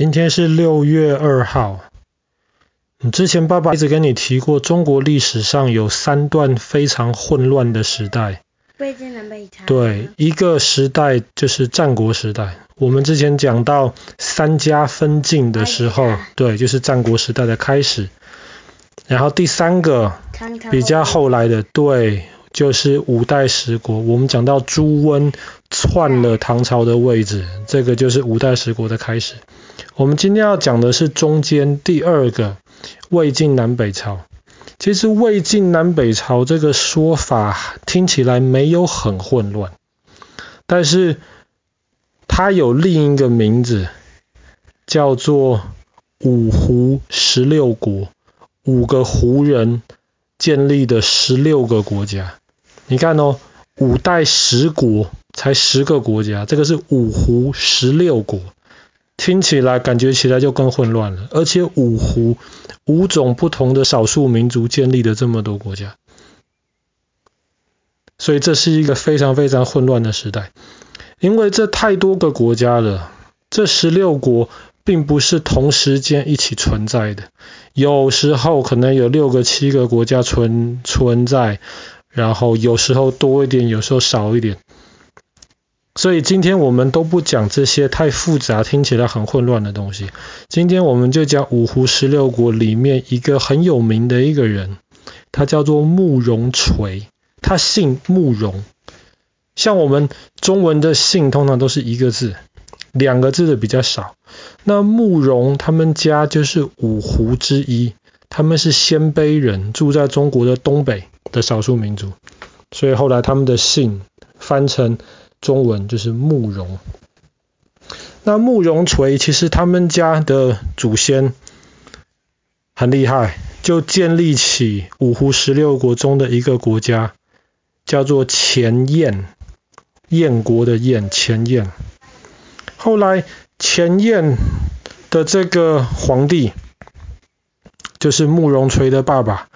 今天是六月二号。你之前爸爸一直跟你提过，中国历史上有三段非常混乱的时代。魏晋南北朝。对，一个时代就是战国时代。我们之前讲到三家分晋的时候，对，就是战国时代的开始。然后第三个比较后来的，对，就是五代十国。我们讲到朱温篡了唐朝的位置，这个就是五代十国的开始。我们今天要讲的是中间第二个魏晋南北朝。其实魏晋南北朝这个说法听起来没有很混乱，但是它有另一个名字，叫做五胡十六国，五个胡人建立的十六个国家。你看哦，五代十国才十个国家，这个是五胡十六国。听起来感觉起来就更混乱了，而且五胡五种不同的少数民族建立了这么多国家，所以这是一个非常非常混乱的时代，因为这太多个国家了，这十六国并不是同时间一起存在的，有时候可能有六个七个国家存存在，然后有时候多一点，有时候少一点。所以今天我们都不讲这些太复杂、听起来很混乱的东西。今天我们就讲五胡十六国里面一个很有名的一个人，他叫做慕容垂，他姓慕容。像我们中文的姓通常都是一个字，两个字的比较少。那慕容他们家就是五胡之一，他们是鲜卑人，住在中国的东北的少数民族，所以后来他们的姓翻成。中文就是慕容。那慕容垂其实他们家的祖先很厉害，就建立起五胡十六国中的一个国家，叫做前燕，燕国的燕，前燕。后来前燕的这个皇帝，就是慕容垂的爸爸，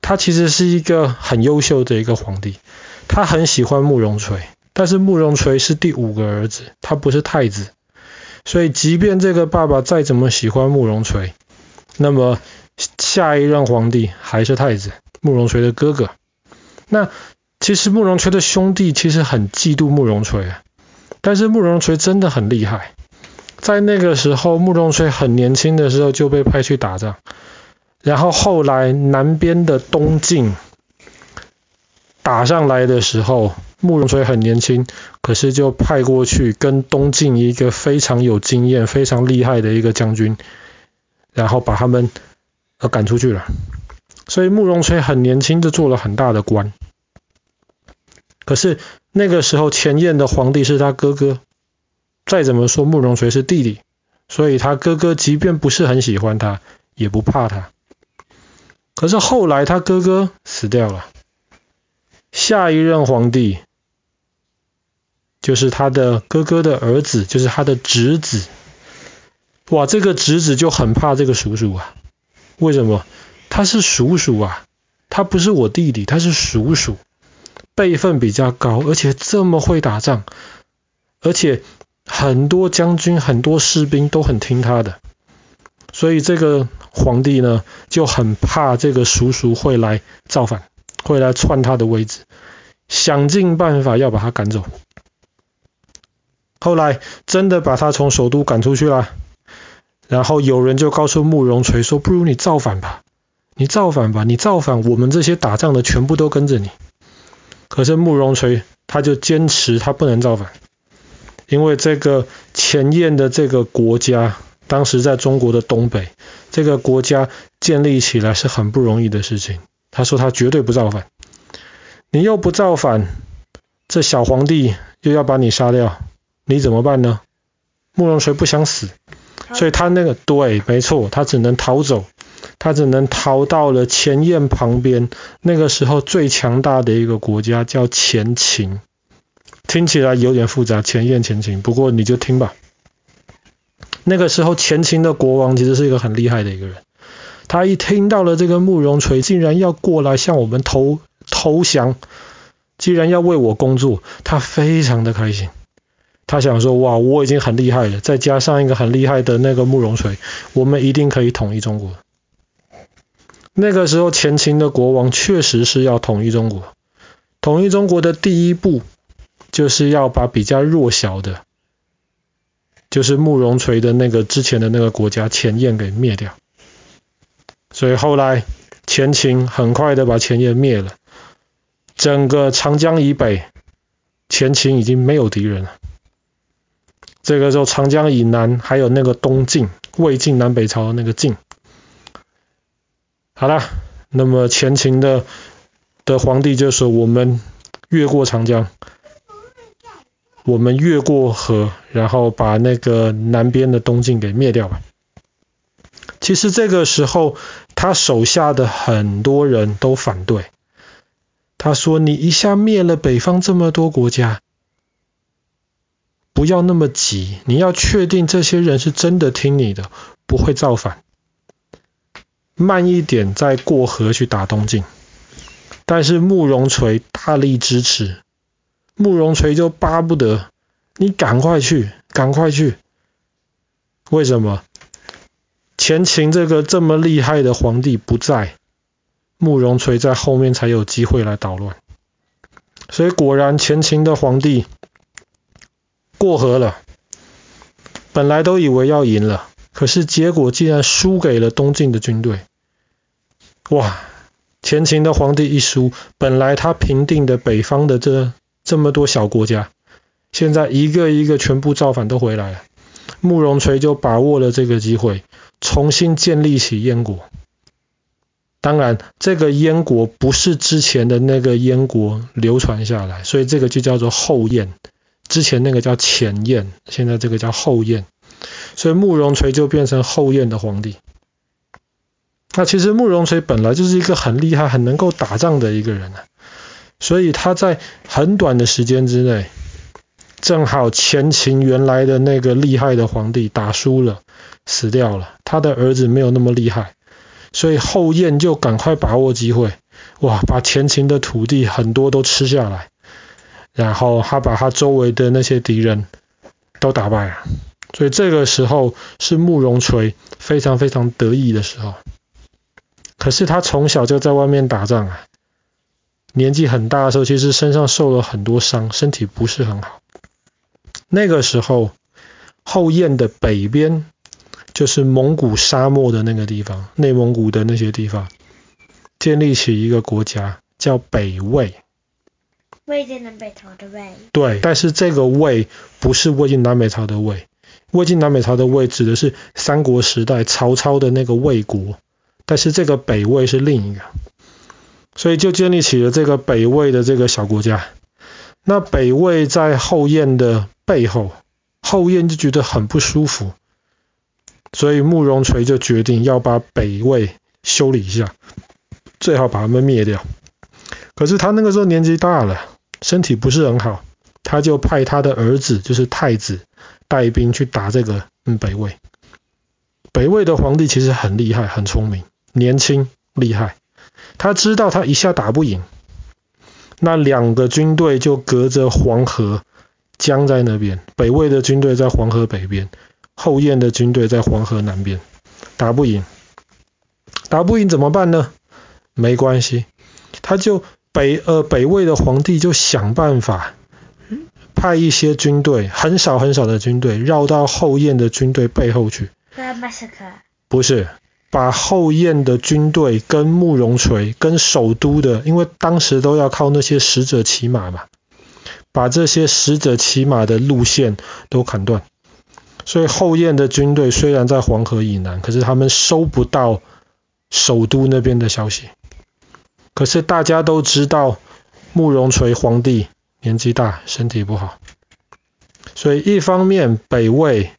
他其实是一个很优秀的一个皇帝，他很喜欢慕容垂。但是慕容垂是第五个儿子，他不是太子，所以即便这个爸爸再怎么喜欢慕容垂，那么下一任皇帝还是太子，慕容垂的哥哥。那其实慕容垂的兄弟其实很嫉妒慕容垂啊，但是慕容垂真的很厉害，在那个时候慕容垂很年轻的时候就被派去打仗，然后后来南边的东晋打上来的时候。慕容垂很年轻，可是就派过去跟东晋一个非常有经验、非常厉害的一个将军，然后把他们呃赶出去了。所以慕容垂很年轻就做了很大的官。可是那个时候前燕的皇帝是他哥哥，再怎么说慕容垂是弟弟，所以他哥哥即便不是很喜欢他，也不怕他。可是后来他哥哥死掉了，下一任皇帝。就是他的哥哥的儿子，就是他的侄子。哇，这个侄子就很怕这个叔叔啊。为什么？他是叔叔啊，他不是我弟弟，他是叔叔，辈分比较高，而且这么会打仗，而且很多将军、很多士兵都很听他的。所以这个皇帝呢，就很怕这个叔叔会来造反，会来篡他的位置，想尽办法要把他赶走。后来真的把他从首都赶出去了，然后有人就告诉慕容垂说：“不如你造反吧，你造反吧，你造反，我们这些打仗的全部都跟着你。”可是慕容垂他就坚持他不能造反，因为这个前燕的这个国家当时在中国的东北，这个国家建立起来是很不容易的事情。他说他绝对不造反，你又不造反，这小皇帝又要把你杀掉。你怎么办呢？慕容垂不想死，所以他那个对，没错，他只能逃走，他只能逃到了前燕旁边，那个时候最强大的一个国家叫前秦，听起来有点复杂，前燕前秦，不过你就听吧。那个时候前秦的国王其实是一个很厉害的一个人，他一听到了这个慕容垂竟然要过来向我们投投降，既然要为我工作，他非常的开心。他想说，哇，我已经很厉害了，再加上一个很厉害的那个慕容垂，我们一定可以统一中国。那个时候，前秦的国王确实是要统一中国。统一中国的第一步，就是要把比较弱小的，就是慕容垂的那个之前的那个国家前燕给灭掉。所以后来前秦很快的把前燕灭了，整个长江以北，前秦已经没有敌人了。这个时候，长江以南还有那个东晋，魏晋南北朝的那个晋。好了，那么前秦的的皇帝就说：“我们越过长江，我们越过河，然后把那个南边的东晋给灭掉吧。”其实这个时候，他手下的很多人都反对。他说：“你一下灭了北方这么多国家，不要那么急，你要确定这些人是真的听你的，不会造反。”慢一点再过河去打东晋，但是慕容垂大力支持，慕容垂就巴不得你赶快去，赶快去。为什么？前秦这个这么厉害的皇帝不在，慕容垂在后面才有机会来捣乱。所以果然前秦的皇帝过河了，本来都以为要赢了。可是结果竟然输给了东晋的军队，哇！前秦的皇帝一输，本来他平定的北方的这这么多小国家，现在一个一个全部造反都回来了。慕容垂就把握了这个机会，重新建立起燕国。当然，这个燕国不是之前的那个燕国流传下来，所以这个就叫做后燕。之前那个叫前燕，现在这个叫后燕。所以慕容垂就变成后燕的皇帝。那其实慕容垂本来就是一个很厉害、很能够打仗的一个人啊，所以他在很短的时间之内，正好前秦原来的那个厉害的皇帝打输了，死掉了，他的儿子没有那么厉害，所以后燕就赶快把握机会，哇，把前秦的土地很多都吃下来，然后他把他周围的那些敌人都打败了。所以这个时候是慕容垂非常非常得意的时候。可是他从小就在外面打仗啊，年纪很大的时候，其实身上受了很多伤，身体不是很好。那个时候，后燕的北边就是蒙古沙漠的那个地方，内蒙古的那些地方，建立起一个国家叫北魏。魏晋南北朝的魏。对，但是这个魏不是魏晋南北朝的魏。魏晋南北朝的魏指的是三国时代曹操的那个魏国，但是这个北魏是另一个，所以就建立起了这个北魏的这个小国家。那北魏在后燕的背后，后燕就觉得很不舒服，所以慕容垂就决定要把北魏修理一下，最好把他们灭掉。可是他那个时候年纪大了，身体不是很好，他就派他的儿子，就是太子。带兵去打这个嗯北魏，北魏的皇帝其实很厉害，很聪明，年轻厉害。他知道他一下打不赢，那两个军队就隔着黄河僵在那边。北魏的军队在黄河北边，后燕的军队在黄河南边，打不赢。打不赢怎么办呢？没关系，他就北呃北魏的皇帝就想办法。派一些军队，很少很少的军队，绕到后燕的军队背后去。不是，把后燕的军队跟慕容垂、跟首都的，因为当时都要靠那些使者骑马嘛，把这些使者骑马的路线都砍断。所以后燕的军队虽然在黄河以南，可是他们收不到首都那边的消息。可是大家都知道慕容垂皇帝。年纪大，身体不好，所以一方面北魏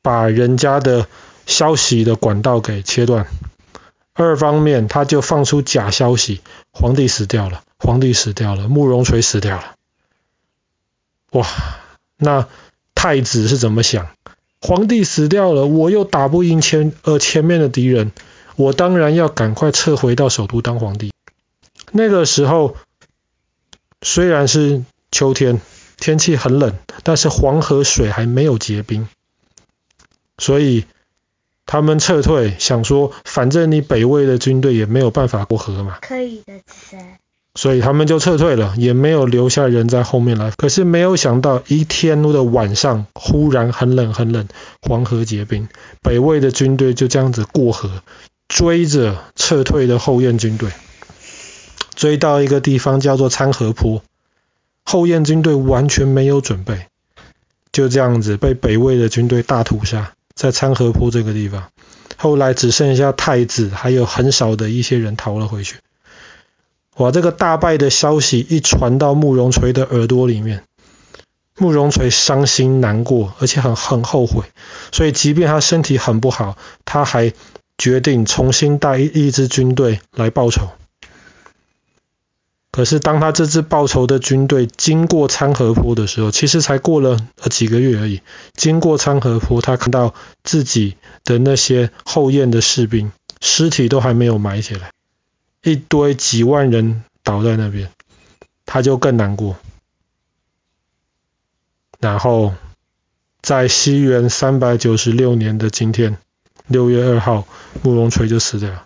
把人家的消息的管道给切断，二方面他就放出假消息，皇帝死掉了，皇帝死掉了，慕容垂死掉了。哇，那太子是怎么想？皇帝死掉了，我又打不赢前呃前面的敌人，我当然要赶快撤回到首都当皇帝。那个时候。虽然是秋天，天气很冷，但是黄河水还没有结冰，所以他们撤退，想说反正你北魏的军队也没有办法过河嘛。可以的，是。所以他们就撤退了，也没有留下人在后面来。可是没有想到，一天的晚上忽然很冷很冷，黄河结冰，北魏的军队就这样子过河，追着撤退的后燕军队，追到一个地方叫做参河坡。后燕军队完全没有准备，就这样子被北魏的军队大屠杀在参河坡这个地方。后来只剩下太子还有很少的一些人逃了回去。哇，这个大败的消息一传到慕容垂的耳朵里面，慕容垂伤心难过，而且很很后悔。所以即便他身体很不好，他还决定重新带一一支军队来报仇。可是，当他这支报仇的军队经过参河坡的时候，其实才过了几个月而已。经过参河坡，他看到自己的那些后燕的士兵尸体都还没有埋起来，一堆几万人倒在那边，他就更难过。然后，在西元三百九十六年的今天，六月二号，慕容垂就死掉了。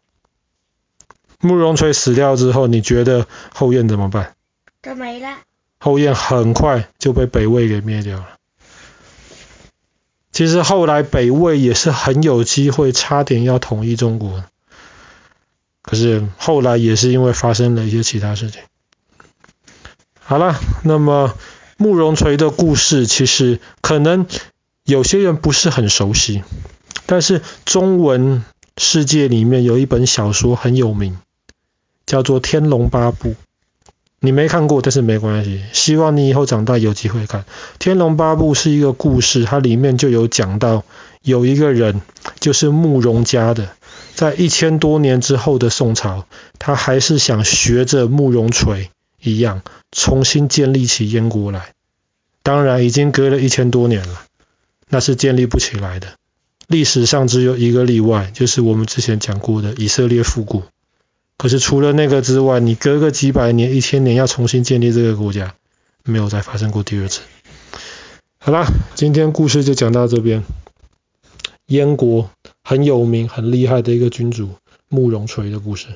慕容垂死掉之后，你觉得后燕怎么办？都没了。后燕很快就被北魏给灭掉了。其实后来北魏也是很有机会，差点要统一中国，可是后来也是因为发生了一些其他事情。好了，那么慕容垂的故事，其实可能有些人不是很熟悉，但是中文世界里面有一本小说很有名。叫做《天龙八部》，你没看过，但是没关系。希望你以后长大有机会看《天龙八部》是一个故事，它里面就有讲到有一个人，就是慕容家的，在一千多年之后的宋朝，他还是想学着慕容垂一样，重新建立起燕国来。当然，已经隔了一千多年了，那是建立不起来的。历史上只有一个例外，就是我们之前讲过的以色列复古。可是除了那个之外，你隔个几百年、一千年要重新建立这个国家，没有再发生过第二次。好啦，今天故事就讲到这边。燕国很有名、很厉害的一个君主慕容垂的故事。